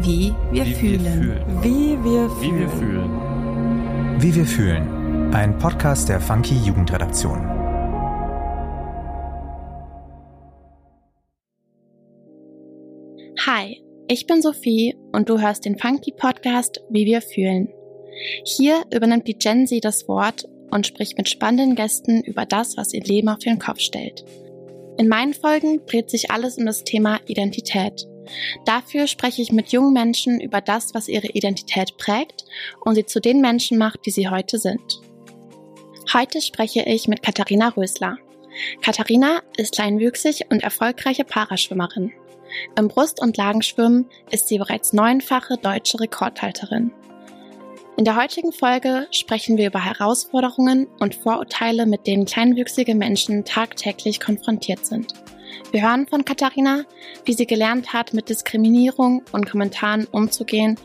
Wie wir Wie wir fühlen. fühlen. Wie wir Wie wir fühlen. Wie wir fühlen. Ein Podcast der Funky Jugendredaktion. Hi, ich bin Sophie und du hörst den Funky Podcast Wie wir fühlen. Hier übernimmt die Gen Z das Wort und spricht mit spannenden Gästen über das, was ihr Leben auf den Kopf stellt. In meinen Folgen dreht sich alles um das Thema Identität. Dafür spreche ich mit jungen Menschen über das, was ihre Identität prägt und sie zu den Menschen macht, die sie heute sind. Heute spreche ich mit Katharina Rösler. Katharina ist kleinwüchsig und erfolgreiche Paraschwimmerin. Im Brust- und Lagenschwimmen ist sie bereits neunfache deutsche Rekordhalterin. In der heutigen Folge sprechen wir über Herausforderungen und Vorurteile, mit denen kleinwüchsige Menschen tagtäglich konfrontiert sind. Wir hören von Katharina, wie sie gelernt hat, mit Diskriminierung und Kommentaren umzugehen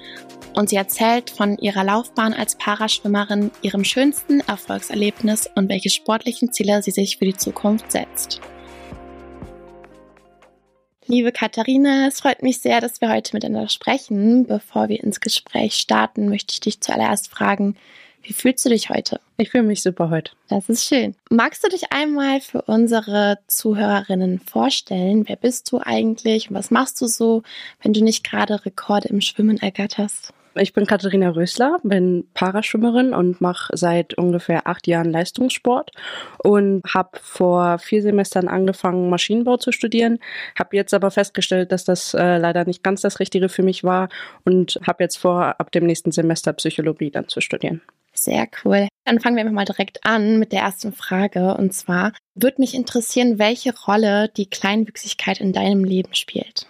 und sie erzählt von ihrer Laufbahn als Paraschwimmerin, ihrem schönsten Erfolgserlebnis und welche sportlichen Ziele sie sich für die Zukunft setzt. Liebe Katharina, es freut mich sehr, dass wir heute miteinander sprechen. Bevor wir ins Gespräch starten, möchte ich dich zuallererst fragen, wie fühlst du dich heute? Ich fühle mich super heute. Das ist schön. Magst du dich einmal für unsere Zuhörerinnen vorstellen? Wer bist du eigentlich und was machst du so, wenn du nicht gerade Rekorde im Schwimmen ergatterst? Ich bin Katharina Rösler, bin Paraschwimmerin und mache seit ungefähr acht Jahren Leistungssport und habe vor vier Semestern angefangen, Maschinenbau zu studieren. Habe jetzt aber festgestellt, dass das äh, leider nicht ganz das Richtige für mich war und habe jetzt vor, ab dem nächsten Semester Psychologie dann zu studieren. Sehr cool. Dann fangen wir einfach mal direkt an mit der ersten Frage. Und zwar würde mich interessieren, welche Rolle die Kleinwüchsigkeit in deinem Leben spielt.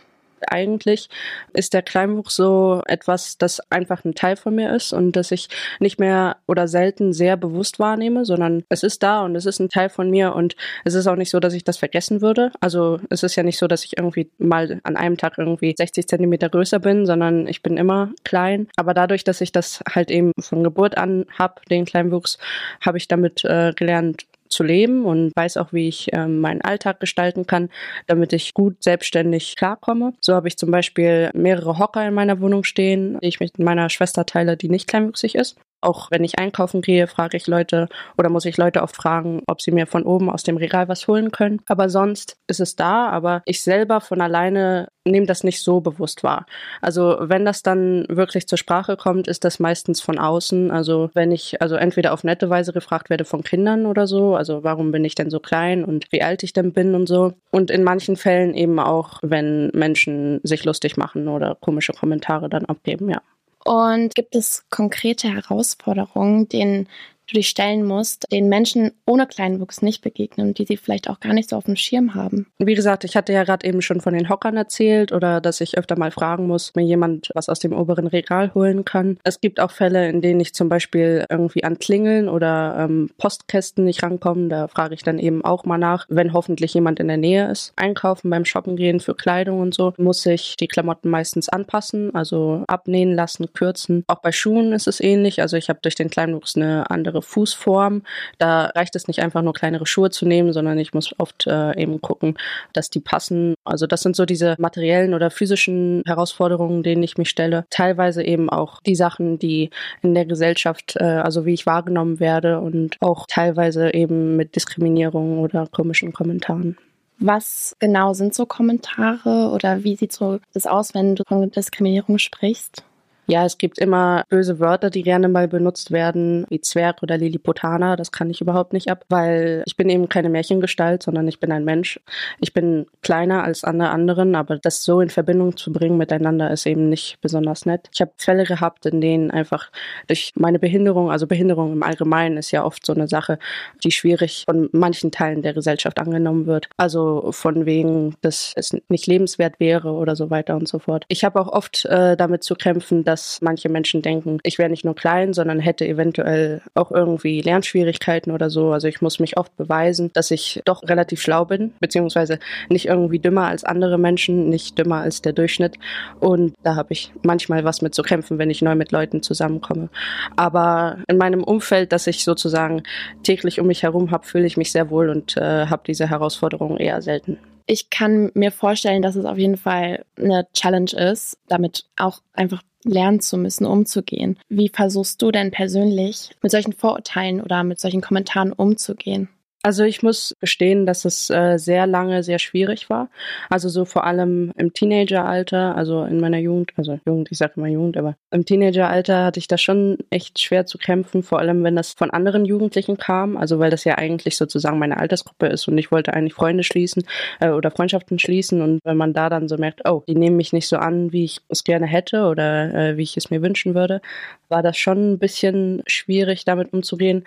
Eigentlich ist der Kleinwuchs so etwas, das einfach ein Teil von mir ist und das ich nicht mehr oder selten sehr bewusst wahrnehme, sondern es ist da und es ist ein Teil von mir und es ist auch nicht so, dass ich das vergessen würde. Also es ist ja nicht so, dass ich irgendwie mal an einem Tag irgendwie 60 Zentimeter größer bin, sondern ich bin immer klein. Aber dadurch, dass ich das halt eben von Geburt an habe, den Kleinwuchs, habe ich damit äh, gelernt, zu leben und weiß auch, wie ich ähm, meinen Alltag gestalten kann, damit ich gut selbstständig klarkomme. So habe ich zum Beispiel mehrere Hocker in meiner Wohnung stehen, die ich mit meiner Schwester teile, die nicht kleinwüchsig ist. Auch wenn ich einkaufen gehe, frage ich Leute oder muss ich Leute oft fragen, ob sie mir von oben aus dem Regal was holen können. Aber sonst ist es da, aber ich selber von alleine nehme das nicht so bewusst wahr. Also wenn das dann wirklich zur Sprache kommt, ist das meistens von außen. Also wenn ich also entweder auf nette Weise gefragt werde von Kindern oder so, also warum bin ich denn so klein und wie alt ich denn bin und so. Und in manchen Fällen eben auch, wenn Menschen sich lustig machen oder komische Kommentare dann abgeben, ja. Und gibt es konkrete Herausforderungen, denen du dich stellen musst, den Menschen ohne Kleinwuchs nicht begegnen, die sie vielleicht auch gar nicht so auf dem Schirm haben? Wie gesagt, ich hatte ja gerade eben schon von den Hockern erzählt oder dass ich öfter mal fragen muss, mir jemand was aus dem oberen Regal holen kann. Es gibt auch Fälle, in denen ich zum Beispiel irgendwie an Klingeln oder ähm, Postkästen nicht rankomme. Da frage ich dann eben auch mal nach, wenn hoffentlich jemand in der Nähe ist. Einkaufen beim Shoppen gehen für Kleidung und so muss ich die Klamotten meistens anpassen, also abnähen lassen, kürzen. Auch bei Schuhen ist es ähnlich. Also ich habe durch den Kleinwuchs eine andere Fußform. Da reicht es nicht einfach nur kleinere Schuhe zu nehmen, sondern ich muss oft äh, eben gucken, dass die passen. Also das sind so diese materiellen oder physischen Herausforderungen, denen ich mich stelle. Teilweise eben auch die Sachen, die in der Gesellschaft, äh, also wie ich wahrgenommen werde und auch teilweise eben mit Diskriminierung oder komischen Kommentaren. Was genau sind so Kommentare oder wie sieht so das aus, wenn du von Diskriminierung sprichst? Ja, es gibt immer böse Wörter, die gerne mal benutzt werden, wie Zwerg oder Lilliputaner. Das kann ich überhaupt nicht ab, weil ich bin eben keine Märchengestalt, sondern ich bin ein Mensch. Ich bin kleiner als alle anderen, aber das so in Verbindung zu bringen miteinander ist eben nicht besonders nett. Ich habe Fälle gehabt, in denen einfach durch meine Behinderung, also Behinderung im Allgemeinen ist ja oft so eine Sache, die schwierig von manchen Teilen der Gesellschaft angenommen wird. Also von wegen, dass es nicht lebenswert wäre oder so weiter und so fort. Ich habe auch oft äh, damit zu kämpfen, dass dass manche Menschen denken, ich wäre nicht nur klein, sondern hätte eventuell auch irgendwie Lernschwierigkeiten oder so. Also ich muss mich oft beweisen, dass ich doch relativ schlau bin, beziehungsweise nicht irgendwie dümmer als andere Menschen, nicht dümmer als der Durchschnitt. Und da habe ich manchmal was mit zu kämpfen, wenn ich neu mit Leuten zusammenkomme. Aber in meinem Umfeld, das ich sozusagen täglich um mich herum habe, fühle ich mich sehr wohl und äh, habe diese Herausforderungen eher selten. Ich kann mir vorstellen, dass es auf jeden Fall eine Challenge ist, damit auch einfach lernen zu müssen, umzugehen. Wie versuchst du denn persönlich mit solchen Vorurteilen oder mit solchen Kommentaren umzugehen? Also ich muss gestehen, dass es äh, sehr lange sehr schwierig war. Also so vor allem im Teenageralter, also in meiner Jugend, also Jugend, ich sage immer Jugend, aber im Teenageralter hatte ich da schon echt schwer zu kämpfen, vor allem wenn das von anderen Jugendlichen kam, also weil das ja eigentlich sozusagen meine Altersgruppe ist und ich wollte eigentlich Freunde schließen äh, oder Freundschaften schließen und wenn man da dann so merkt, oh, die nehmen mich nicht so an, wie ich es gerne hätte oder äh, wie ich es mir wünschen würde, war das schon ein bisschen schwierig damit umzugehen.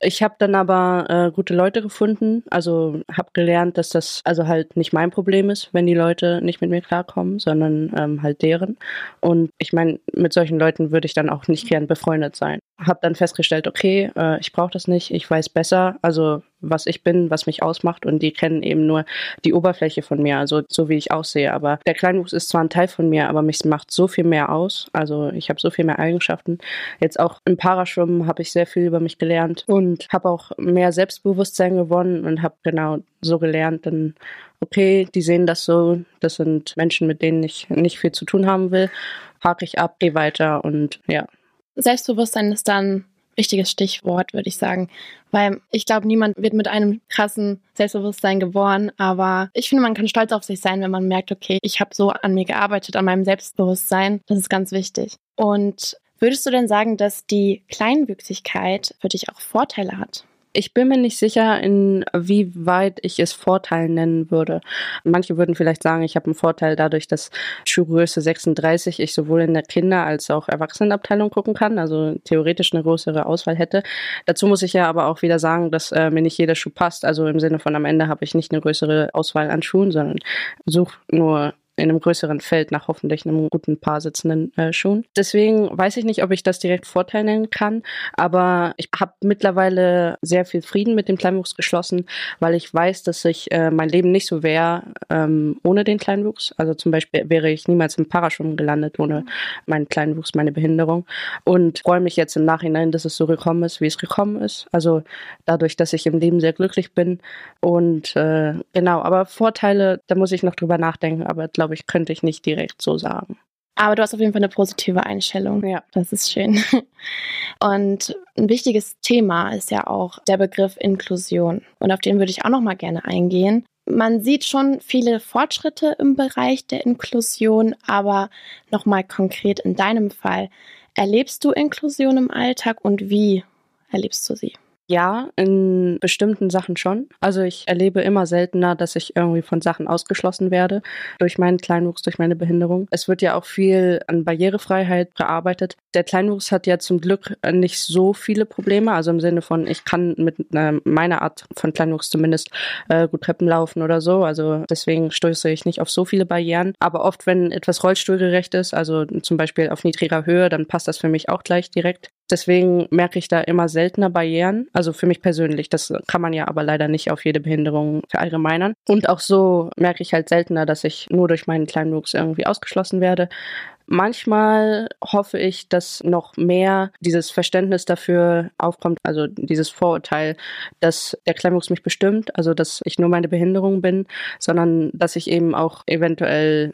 Ich habe dann aber äh, gute Leute gefunden, also habe gelernt, dass das also halt nicht mein Problem ist, wenn die Leute nicht mit mir klarkommen, sondern ähm, halt deren. Und ich meine, mit solchen Leuten würde ich dann auch nicht gern befreundet sein. Habe dann festgestellt, okay, äh, ich brauche das nicht, ich weiß besser, also was ich bin, was mich ausmacht und die kennen eben nur die Oberfläche von mir, also so wie ich aussehe. Aber der Kleinwuchs ist zwar ein Teil von mir, aber mich macht so viel mehr aus. Also ich habe so viel mehr Eigenschaften. Jetzt auch im Paraschwimmen habe ich sehr viel über mich gelernt und habe auch mehr Selbstbewusstsein gewonnen und habe genau so gelernt, dann okay, die sehen das so, das sind Menschen, mit denen ich nicht viel zu tun haben will, hake ich ab, gehe weiter und ja. Selbstbewusstsein ist dann wichtiges Stichwort, würde ich sagen. Weil ich glaube, niemand wird mit einem krassen Selbstbewusstsein geboren, aber ich finde, man kann stolz auf sich sein, wenn man merkt, okay, ich habe so an mir gearbeitet, an meinem Selbstbewusstsein. Das ist ganz wichtig. Und würdest du denn sagen, dass die Kleinwüchsigkeit für dich auch Vorteile hat? Ich bin mir nicht sicher, inwieweit ich es Vorteil nennen würde. Manche würden vielleicht sagen, ich habe einen Vorteil dadurch, dass Schuhgröße 36 ich sowohl in der Kinder- als auch Erwachsenenabteilung gucken kann, also theoretisch eine größere Auswahl hätte. Dazu muss ich ja aber auch wieder sagen, dass äh, mir nicht jeder Schuh passt. Also im Sinne von am Ende habe ich nicht eine größere Auswahl an Schuhen, sondern suche nur in einem größeren Feld nach hoffentlich einem guten Paar sitzenden äh, Schuhen. Deswegen weiß ich nicht, ob ich das direkt Vorteil nennen kann, aber ich habe mittlerweile sehr viel Frieden mit dem Kleinwuchs geschlossen, weil ich weiß, dass ich äh, mein Leben nicht so wäre ähm, ohne den Kleinwuchs. Also zum Beispiel wäre ich niemals im Paraschwimmen gelandet ohne meinen Kleinwuchs, meine Behinderung und freue mich jetzt im Nachhinein, dass es so gekommen ist, wie es gekommen ist. Also dadurch, dass ich im Leben sehr glücklich bin und äh, genau, aber Vorteile, da muss ich noch drüber nachdenken, aber glaube glaube ich, könnte ich nicht direkt so sagen. Aber du hast auf jeden Fall eine positive Einstellung. Ja. Das ist schön. Und ein wichtiges Thema ist ja auch der Begriff Inklusion. Und auf den würde ich auch noch mal gerne eingehen. Man sieht schon viele Fortschritte im Bereich der Inklusion, aber noch mal konkret in deinem Fall. Erlebst du Inklusion im Alltag und wie erlebst du sie? Ja, in bestimmten Sachen schon. Also ich erlebe immer seltener, dass ich irgendwie von Sachen ausgeschlossen werde durch meinen Kleinwuchs, durch meine Behinderung. Es wird ja auch viel an Barrierefreiheit gearbeitet. Der Kleinwuchs hat ja zum Glück nicht so viele Probleme, also im Sinne von, ich kann mit äh, meiner Art von Kleinwuchs zumindest äh, gut Treppen laufen oder so. Also deswegen stoße ich nicht auf so viele Barrieren. Aber oft, wenn etwas rollstuhlgerecht ist, also zum Beispiel auf niedriger Höhe, dann passt das für mich auch gleich direkt. Deswegen merke ich da immer seltener Barrieren. Also für mich persönlich. Das kann man ja aber leider nicht auf jede Behinderung verallgemeinern. Und auch so merke ich halt seltener, dass ich nur durch meinen Kleinwuchs irgendwie ausgeschlossen werde. Manchmal hoffe ich, dass noch mehr dieses Verständnis dafür aufkommt, also dieses Vorurteil, dass der Kleinwuchs mich bestimmt, also dass ich nur meine Behinderung bin, sondern dass ich eben auch eventuell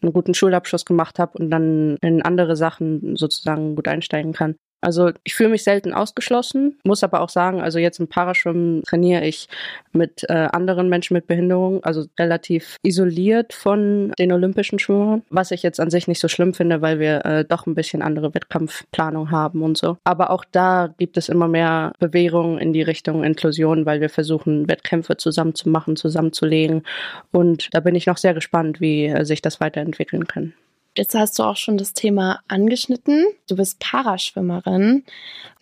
einen guten Schulabschluss gemacht habe und dann in andere Sachen sozusagen gut einsteigen kann. Also ich fühle mich selten ausgeschlossen, muss aber auch sagen, also jetzt im Paraschwimmen trainiere ich mit äh, anderen Menschen mit Behinderung, also relativ isoliert von den olympischen Schwimmern, was ich jetzt an sich nicht so schlimm finde, weil wir äh, doch ein bisschen andere Wettkampfplanung haben und so. Aber auch da gibt es immer mehr Bewegungen in die Richtung Inklusion, weil wir versuchen, Wettkämpfe zusammen zu machen, zusammenzulegen. Und da bin ich noch sehr gespannt, wie äh, sich das weiterentwickeln kann. Jetzt hast du auch schon das Thema angeschnitten. Du bist Paraschwimmerin.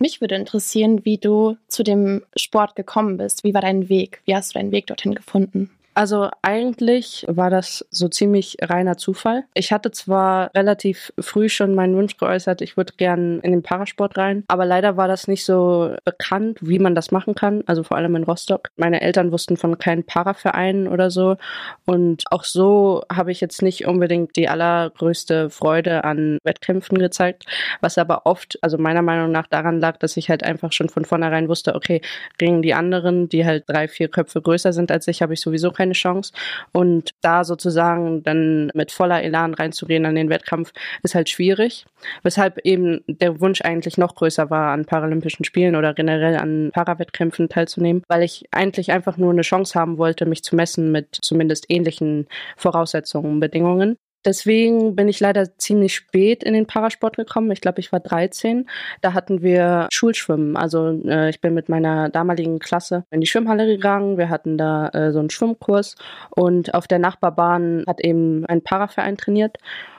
Mich würde interessieren, wie du zu dem Sport gekommen bist. Wie war dein Weg? Wie hast du deinen Weg dorthin gefunden? Also eigentlich war das so ziemlich reiner Zufall. Ich hatte zwar relativ früh schon meinen Wunsch geäußert, ich würde gern in den Parasport rein, aber leider war das nicht so bekannt, wie man das machen kann, also vor allem in Rostock. Meine Eltern wussten von keinen Paravereinen oder so und auch so habe ich jetzt nicht unbedingt die allergrößte Freude an Wettkämpfen gezeigt, was aber oft, also meiner Meinung nach daran lag, dass ich halt einfach schon von vornherein wusste, okay, gegen die anderen, die halt drei, vier Köpfe größer sind als ich, habe ich sowieso keine keine Chance. Und da sozusagen dann mit voller Elan reinzugehen an den Wettkampf, ist halt schwierig. Weshalb eben der Wunsch eigentlich noch größer war, an Paralympischen Spielen oder generell an Parawettkämpfen teilzunehmen, weil ich eigentlich einfach nur eine Chance haben wollte, mich zu messen mit zumindest ähnlichen Voraussetzungen, Bedingungen. Deswegen bin ich leider ziemlich spät in den Parasport gekommen. Ich glaube, ich war 13. Da hatten wir Schulschwimmen. Also äh, ich bin mit meiner damaligen Klasse in die Schwimmhalle gegangen. Wir hatten da äh, so einen Schwimmkurs und auf der Nachbarbahn hat eben ein Paraverein trainiert.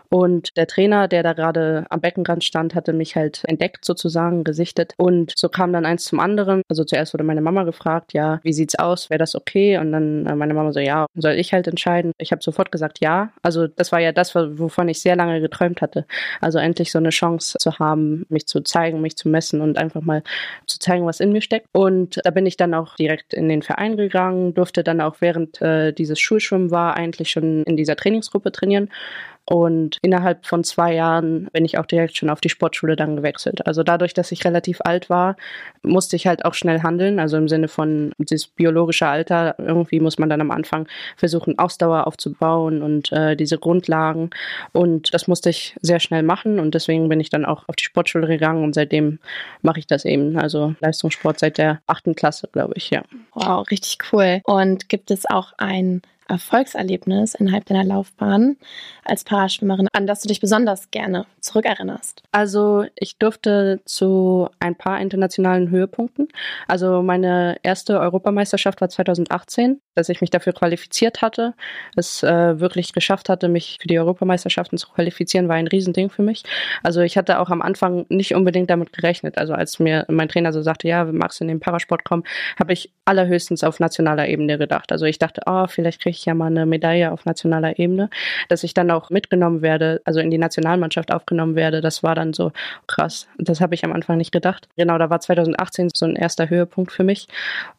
Und der Trainer, der da gerade am Beckenrand stand, hatte mich halt entdeckt sozusagen, gesichtet. Und so kam dann eins zum anderen. Also zuerst wurde meine Mama gefragt, ja, wie sieht's aus? Wäre das okay? Und dann äh, meine Mama so, ja, soll ich halt entscheiden? Ich habe sofort gesagt, ja. Also das war ja das, wovon ich sehr lange geträumt hatte. Also endlich so eine Chance zu haben, mich zu zeigen, mich zu messen und einfach mal zu zeigen, was in mir steckt. Und da bin ich dann auch direkt in den Verein gegangen, durfte dann auch während äh, dieses Schulschwimmen war eigentlich schon in dieser Trainingsgruppe trainieren und innerhalb von zwei Jahren bin ich auch direkt schon auf die Sportschule dann gewechselt. Also dadurch, dass ich relativ alt war, musste ich halt auch schnell handeln. Also im Sinne von das biologische Alter. Irgendwie muss man dann am Anfang versuchen, Ausdauer aufzubauen und äh, diese Grundlagen. Und das musste ich sehr schnell machen. Und deswegen bin ich dann auch auf die Sportschule gegangen und seitdem mache ich das eben. Also Leistungssport seit der achten Klasse, glaube ich, ja. Wow, richtig cool. Und gibt es auch ein Erfolgserlebnis innerhalb deiner Laufbahn als Paraschwimmerin, an das du dich besonders gerne zurückerinnerst? Also ich durfte zu ein paar internationalen Höhepunkten. Also meine erste Europameisterschaft war 2018, dass ich mich dafür qualifiziert hatte. Es äh, wirklich geschafft hatte, mich für die Europameisterschaften zu qualifizieren, war ein Riesending für mich. Also ich hatte auch am Anfang nicht unbedingt damit gerechnet. Also als mir mein Trainer so sagte, ja, magst du in den Parasport kommen, habe ich allerhöchstens auf nationaler Ebene gedacht. Also ich dachte, oh, vielleicht kriege ich ja mal eine Medaille auf nationaler Ebene, dass ich dann auch mitgenommen werde, also in die Nationalmannschaft aufgenommen werde. Das war dann so krass. Das habe ich am Anfang nicht gedacht. Genau, da war 2018 so ein erster Höhepunkt für mich.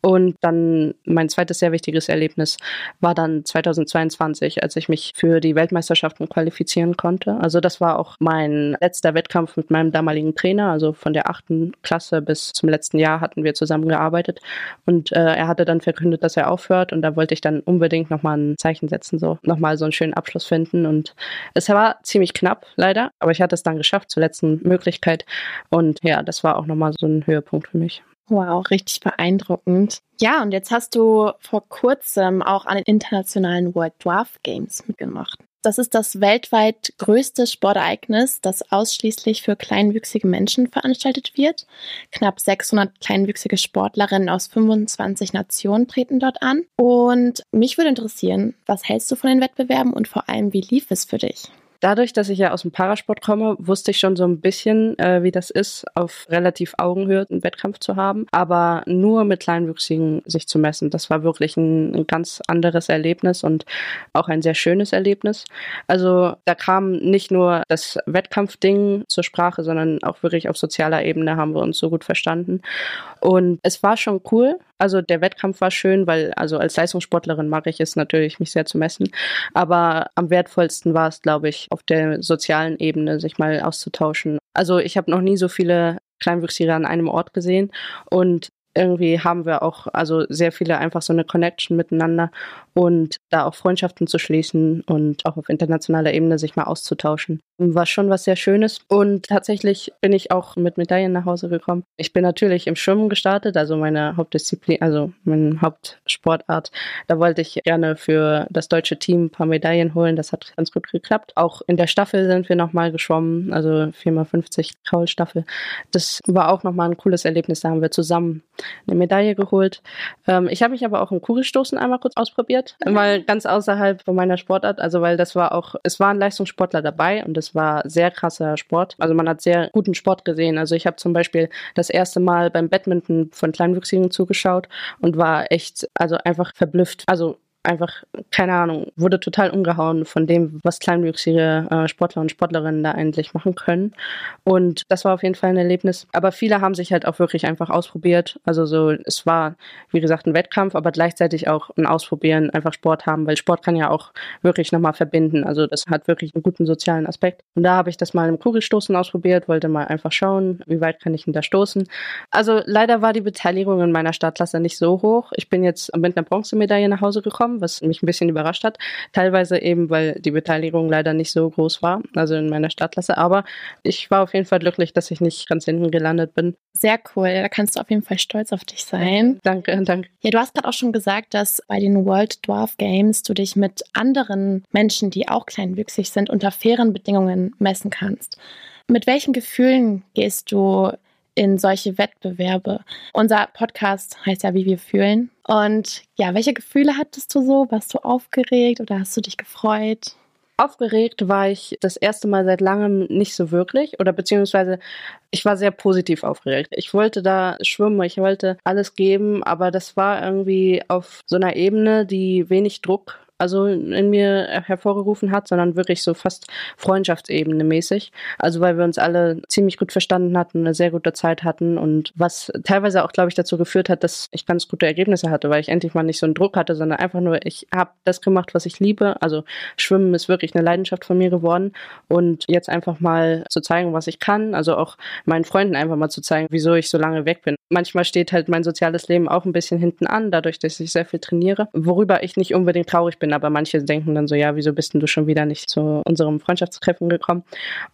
Und dann mein zweites sehr wichtiges Erlebnis war dann 2022, als ich mich für die Weltmeisterschaften qualifizieren konnte. Also das war auch mein letzter Wettkampf mit meinem damaligen Trainer. Also von der achten Klasse bis zum letzten Jahr hatten wir zusammen gearbeitet. Und äh, er hatte dann verkündet, dass er aufhört. Und da wollte ich dann unbedingt nochmal ein Zeichen setzen, so nochmal so einen schönen Abschluss finden. Und es war ziemlich knapp, leider, aber ich hatte es dann geschafft zur letzten Möglichkeit. Und ja, das war auch nochmal so ein Höhepunkt für mich. Wow, richtig beeindruckend. Ja, und jetzt hast du vor kurzem auch an den internationalen World Dwarf Games mitgemacht. Das ist das weltweit größte Sportereignis, das ausschließlich für kleinwüchsige Menschen veranstaltet wird. Knapp 600 kleinwüchsige Sportlerinnen aus 25 Nationen treten dort an. Und mich würde interessieren, was hältst du von den Wettbewerben und vor allem, wie lief es für dich? Dadurch, dass ich ja aus dem Parasport komme, wusste ich schon so ein bisschen, äh, wie das ist, auf relativ Augenhöhe einen Wettkampf zu haben. Aber nur mit Kleinwüchsigen sich zu messen, das war wirklich ein, ein ganz anderes Erlebnis und auch ein sehr schönes Erlebnis. Also da kam nicht nur das Wettkampfding zur Sprache, sondern auch wirklich auf sozialer Ebene haben wir uns so gut verstanden. Und es war schon cool, also der Wettkampf war schön, weil also als Leistungssportlerin mag ich es natürlich, mich sehr zu messen. Aber am wertvollsten war es, glaube ich, auf der sozialen Ebene sich mal auszutauschen. Also ich habe noch nie so viele Kleinwüchsige an einem Ort gesehen und irgendwie haben wir auch also sehr viele einfach so eine Connection miteinander und da auch Freundschaften zu schließen und auch auf internationaler Ebene sich mal auszutauschen. War schon was sehr Schönes und tatsächlich bin ich auch mit Medaillen nach Hause gekommen. Ich bin natürlich im Schwimmen gestartet, also meine Hauptdisziplin, also meine Hauptsportart. Da wollte ich gerne für das deutsche Team ein paar Medaillen holen. Das hat ganz gut geklappt. Auch in der Staffel sind wir nochmal geschwommen, also 4x50 Kraulstaffel. Das war auch nochmal ein cooles Erlebnis. Da haben wir zusammen eine Medaille geholt. Ähm, ich habe mich aber auch im Kugelstoßen einmal kurz ausprobiert, mal ganz außerhalb von meiner Sportart, also weil das war auch, es waren Leistungssportler dabei und war sehr krasser Sport. Also man hat sehr guten Sport gesehen. Also ich habe zum Beispiel das erste Mal beim Badminton von Kleinwüchsigen zugeschaut und war echt, also einfach verblüfft. Also einfach, keine Ahnung, wurde total umgehauen von dem, was kleinwüchsige äh, Sportler und Sportlerinnen da eigentlich machen können. Und das war auf jeden Fall ein Erlebnis. Aber viele haben sich halt auch wirklich einfach ausprobiert. Also so, es war, wie gesagt, ein Wettkampf, aber gleichzeitig auch ein Ausprobieren, einfach Sport haben, weil Sport kann ja auch wirklich nochmal verbinden. Also das hat wirklich einen guten sozialen Aspekt. Und da habe ich das mal im Kugelstoßen ausprobiert, wollte mal einfach schauen, wie weit kann ich denn da stoßen. Also leider war die Beteiligung in meiner Startklasse nicht so hoch. Ich bin jetzt mit einer Bronzemedaille nach Hause gekommen bekommen, was mich ein bisschen überrascht hat. Teilweise eben, weil die Beteiligung leider nicht so groß war, also in meiner Startklasse. Aber ich war auf jeden Fall glücklich, dass ich nicht ganz hinten gelandet bin. Sehr cool. Da kannst du auf jeden Fall stolz auf dich sein. Danke, danke. Ja, du hast gerade auch schon gesagt, dass bei den World Dwarf Games du dich mit anderen Menschen, die auch kleinwüchsig sind, unter fairen Bedingungen messen kannst. Mit welchen Gefühlen gehst du in solche Wettbewerbe? Unser Podcast heißt ja, wie wir fühlen. Und ja, welche Gefühle hattest du so? Warst du aufgeregt oder hast du dich gefreut? Aufgeregt war ich das erste Mal seit langem nicht so wirklich oder beziehungsweise ich war sehr positiv aufgeregt. Ich wollte da schwimmen, ich wollte alles geben, aber das war irgendwie auf so einer Ebene, die wenig Druck also in mir hervorgerufen hat, sondern wirklich so fast Freundschaftsebene mäßig. Also weil wir uns alle ziemlich gut verstanden hatten, eine sehr gute Zeit hatten und was teilweise auch, glaube ich, dazu geführt hat, dass ich ganz gute Ergebnisse hatte, weil ich endlich mal nicht so einen Druck hatte, sondern einfach nur, ich habe das gemacht, was ich liebe. Also Schwimmen ist wirklich eine Leidenschaft von mir geworden und jetzt einfach mal zu zeigen, was ich kann, also auch meinen Freunden einfach mal zu zeigen, wieso ich so lange weg bin. Manchmal steht halt mein soziales Leben auch ein bisschen hinten an, dadurch, dass ich sehr viel trainiere, worüber ich nicht unbedingt traurig bin aber manche denken dann so, ja, wieso bist denn du schon wieder nicht zu unserem Freundschaftstreffen gekommen?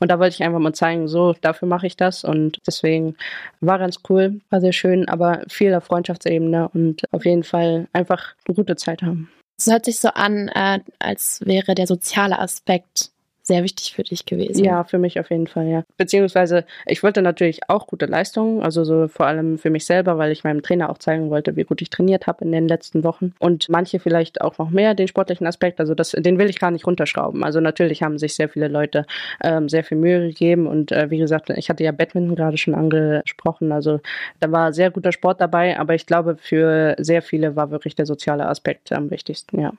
Und da wollte ich einfach mal zeigen, so, dafür mache ich das und deswegen war ganz cool, war sehr schön, aber viel auf Freundschaftsebene und auf jeden Fall einfach eine gute Zeit haben. Es hört sich so an, äh, als wäre der soziale Aspekt sehr wichtig für dich gewesen. Ja, für mich auf jeden Fall, ja. Beziehungsweise ich wollte natürlich auch gute Leistungen, also so vor allem für mich selber, weil ich meinem Trainer auch zeigen wollte, wie gut ich trainiert habe in den letzten Wochen. Und manche vielleicht auch noch mehr den sportlichen Aspekt, also das, den will ich gar nicht runterschrauben. Also natürlich haben sich sehr viele Leute ähm, sehr viel Mühe gegeben und äh, wie gesagt, ich hatte ja Badminton gerade schon angesprochen, also da war sehr guter Sport dabei, aber ich glaube, für sehr viele war wirklich der soziale Aspekt am wichtigsten, ja.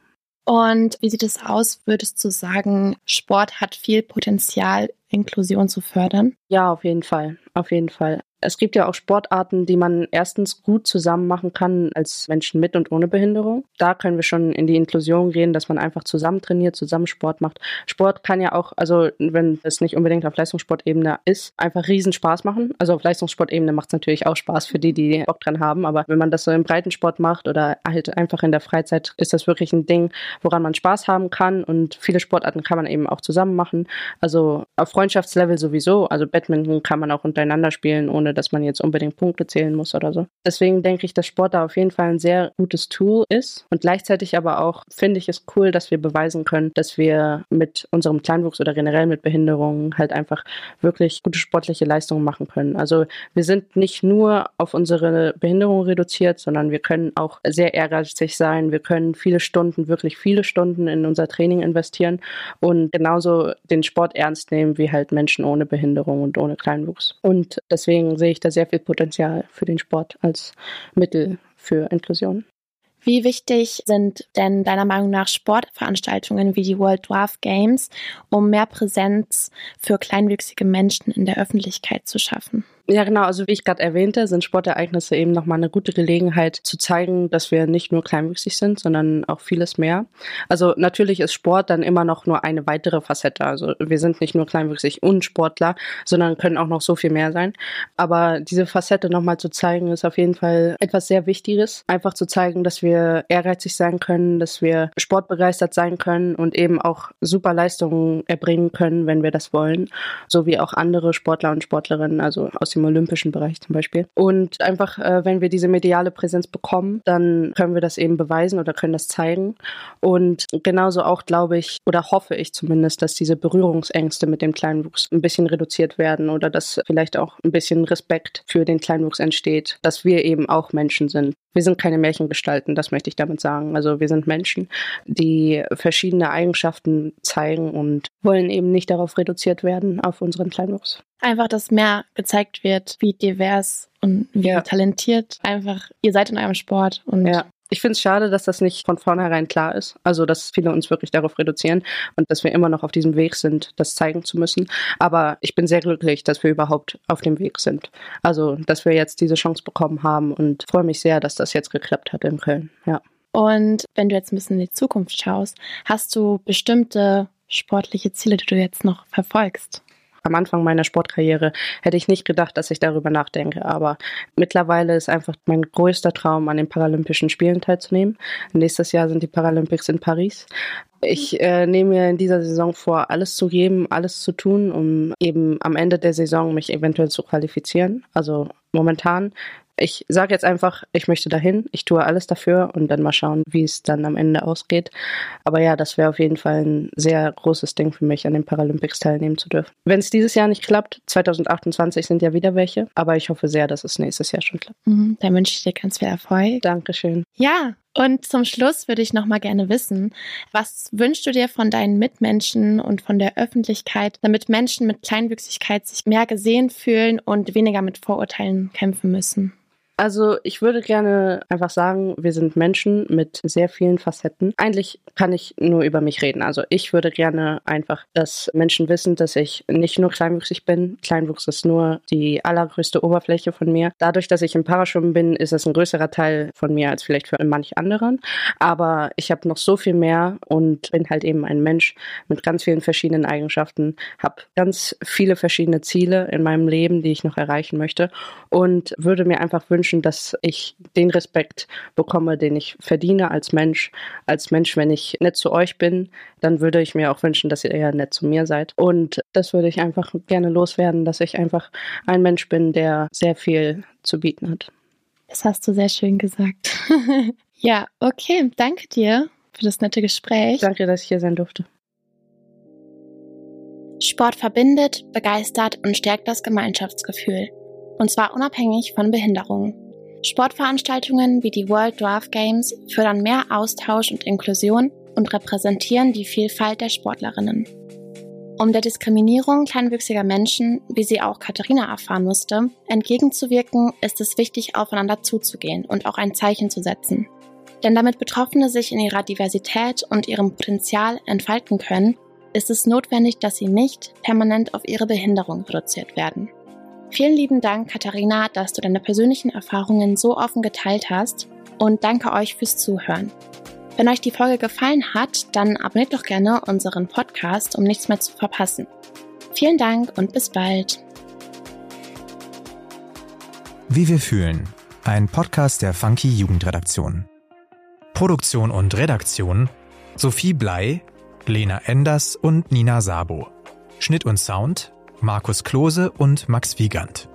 Und wie sieht es aus? Würdest du sagen, Sport hat viel Potenzial, Inklusion zu fördern? Ja, auf jeden Fall. Auf jeden Fall. Es gibt ja auch Sportarten, die man erstens gut zusammen machen kann als Menschen mit und ohne Behinderung. Da können wir schon in die Inklusion gehen, dass man einfach zusammen trainiert, zusammen Sport macht. Sport kann ja auch, also wenn es nicht unbedingt auf Leistungssportebene ist, einfach riesen Spaß machen. Also auf Leistungssportebene macht es natürlich auch Spaß für die, die Bock dran haben. Aber wenn man das so im Breitensport macht oder halt einfach in der Freizeit, ist das wirklich ein Ding, woran man Spaß haben kann. Und viele Sportarten kann man eben auch zusammen machen. Also auf Freundschaftslevel sowieso. Also Badminton kann man auch untereinander spielen, ohne ohne dass man jetzt unbedingt Punkte zählen muss oder so. Deswegen denke ich, dass Sport da auf jeden Fall ein sehr gutes Tool ist. Und gleichzeitig aber auch finde ich es cool, dass wir beweisen können, dass wir mit unserem Kleinwuchs oder generell mit Behinderungen halt einfach wirklich gute sportliche Leistungen machen können. Also wir sind nicht nur auf unsere Behinderung reduziert, sondern wir können auch sehr ehrgeizig sein. Wir können viele Stunden, wirklich viele Stunden in unser Training investieren und genauso den Sport ernst nehmen wie halt Menschen ohne Behinderung und ohne Kleinwuchs. Und deswegen sehe ich da sehr viel Potenzial für den Sport als Mittel für Inklusion. Wie wichtig sind denn deiner Meinung nach Sportveranstaltungen wie die World Dwarf Games, um mehr Präsenz für kleinwüchsige Menschen in der Öffentlichkeit zu schaffen? Ja, genau. Also wie ich gerade erwähnte, sind Sportereignisse eben nochmal eine gute Gelegenheit zu zeigen, dass wir nicht nur kleinwüchsig sind, sondern auch vieles mehr. Also natürlich ist Sport dann immer noch nur eine weitere Facette. Also wir sind nicht nur kleinwüchsig und Sportler, sondern können auch noch so viel mehr sein. Aber diese Facette nochmal zu zeigen, ist auf jeden Fall etwas sehr Wichtiges. Einfach zu zeigen, dass wir ehrgeizig sein können, dass wir sportbegeistert sein können und eben auch super Leistungen erbringen können, wenn wir das wollen. So wie auch andere Sportler und Sportlerinnen, also aus dem olympischen Bereich zum Beispiel. Und einfach, äh, wenn wir diese mediale Präsenz bekommen, dann können wir das eben beweisen oder können das zeigen. Und genauso auch glaube ich oder hoffe ich zumindest, dass diese Berührungsängste mit dem Kleinwuchs ein bisschen reduziert werden oder dass vielleicht auch ein bisschen Respekt für den Kleinwuchs entsteht, dass wir eben auch Menschen sind. Wir sind keine Märchengestalten, das möchte ich damit sagen. Also wir sind Menschen, die verschiedene Eigenschaften zeigen und wollen eben nicht darauf reduziert werden, auf unseren Kleinwuchs. Einfach, dass mehr gezeigt wird, wie divers und wie ja. talentiert einfach ihr seid in eurem Sport. Und ja. Ich finde es schade, dass das nicht von vornherein klar ist. Also, dass viele uns wirklich darauf reduzieren und dass wir immer noch auf diesem Weg sind, das zeigen zu müssen. Aber ich bin sehr glücklich, dass wir überhaupt auf dem Weg sind. Also, dass wir jetzt diese Chance bekommen haben und freue mich sehr, dass das jetzt geklappt hat in Köln. Ja. Und wenn du jetzt ein bisschen in die Zukunft schaust, hast du bestimmte sportliche Ziele, die du jetzt noch verfolgst? Am Anfang meiner Sportkarriere hätte ich nicht gedacht, dass ich darüber nachdenke. Aber mittlerweile ist einfach mein größter Traum, an den Paralympischen Spielen teilzunehmen. Nächstes Jahr sind die Paralympics in Paris. Ich äh, nehme mir in dieser Saison vor, alles zu geben, alles zu tun, um eben am Ende der Saison mich eventuell zu qualifizieren. Also momentan ich sage jetzt einfach, ich möchte dahin, ich tue alles dafür und dann mal schauen, wie es dann am Ende ausgeht. Aber ja, das wäre auf jeden Fall ein sehr großes Ding für mich, an den Paralympics teilnehmen zu dürfen. Wenn es dieses Jahr nicht klappt, 2028 sind ja wieder welche, aber ich hoffe sehr, dass es nächstes Jahr schon klappt. Mhm, dann wünsche ich dir ganz viel Erfolg. Dankeschön. Ja, und zum Schluss würde ich noch mal gerne wissen, was wünschst du dir von deinen Mitmenschen und von der Öffentlichkeit, damit Menschen mit Kleinwüchsigkeit sich mehr gesehen fühlen und weniger mit Vorurteilen kämpfen müssen? Also ich würde gerne einfach sagen, wir sind Menschen mit sehr vielen Facetten. Eigentlich kann ich nur über mich reden. Also ich würde gerne einfach, dass Menschen wissen, dass ich nicht nur kleinwüchsig bin. Kleinwuchs ist nur die allergrößte Oberfläche von mir. Dadurch, dass ich im Paraschwimmen bin, ist es ein größerer Teil von mir als vielleicht für manch anderen. Aber ich habe noch so viel mehr und bin halt eben ein Mensch mit ganz vielen verschiedenen Eigenschaften, habe ganz viele verschiedene Ziele in meinem Leben, die ich noch erreichen möchte und würde mir einfach wünschen, wünschen, dass ich den Respekt bekomme, den ich verdiene als Mensch. Als Mensch, wenn ich nett zu euch bin, dann würde ich mir auch wünschen, dass ihr eher nett zu mir seid. Und das würde ich einfach gerne loswerden, dass ich einfach ein Mensch bin, der sehr viel zu bieten hat. Das hast du sehr schön gesagt. ja, okay. Danke dir für das nette Gespräch. Danke, dass ich hier sein durfte. Sport verbindet, begeistert und stärkt das Gemeinschaftsgefühl und zwar unabhängig von Behinderungen. Sportveranstaltungen wie die World Dwarf Games fördern mehr Austausch und Inklusion und repräsentieren die Vielfalt der Sportlerinnen. Um der Diskriminierung kleinwüchsiger Menschen, wie sie auch Katharina erfahren musste, entgegenzuwirken, ist es wichtig, aufeinander zuzugehen und auch ein Zeichen zu setzen. Denn damit Betroffene sich in ihrer Diversität und ihrem Potenzial entfalten können, ist es notwendig, dass sie nicht permanent auf ihre Behinderung reduziert werden. Vielen lieben Dank, Katharina, dass du deine persönlichen Erfahrungen so offen geteilt hast und danke euch fürs Zuhören. Wenn euch die Folge gefallen hat, dann abonniert doch gerne unseren Podcast, um nichts mehr zu verpassen. Vielen Dank und bis bald. Wie wir fühlen. Ein Podcast der Funky Jugendredaktion. Produktion und Redaktion Sophie Blei, Lena Enders und Nina Sabo. Schnitt und Sound Markus Klose und Max Wiegand.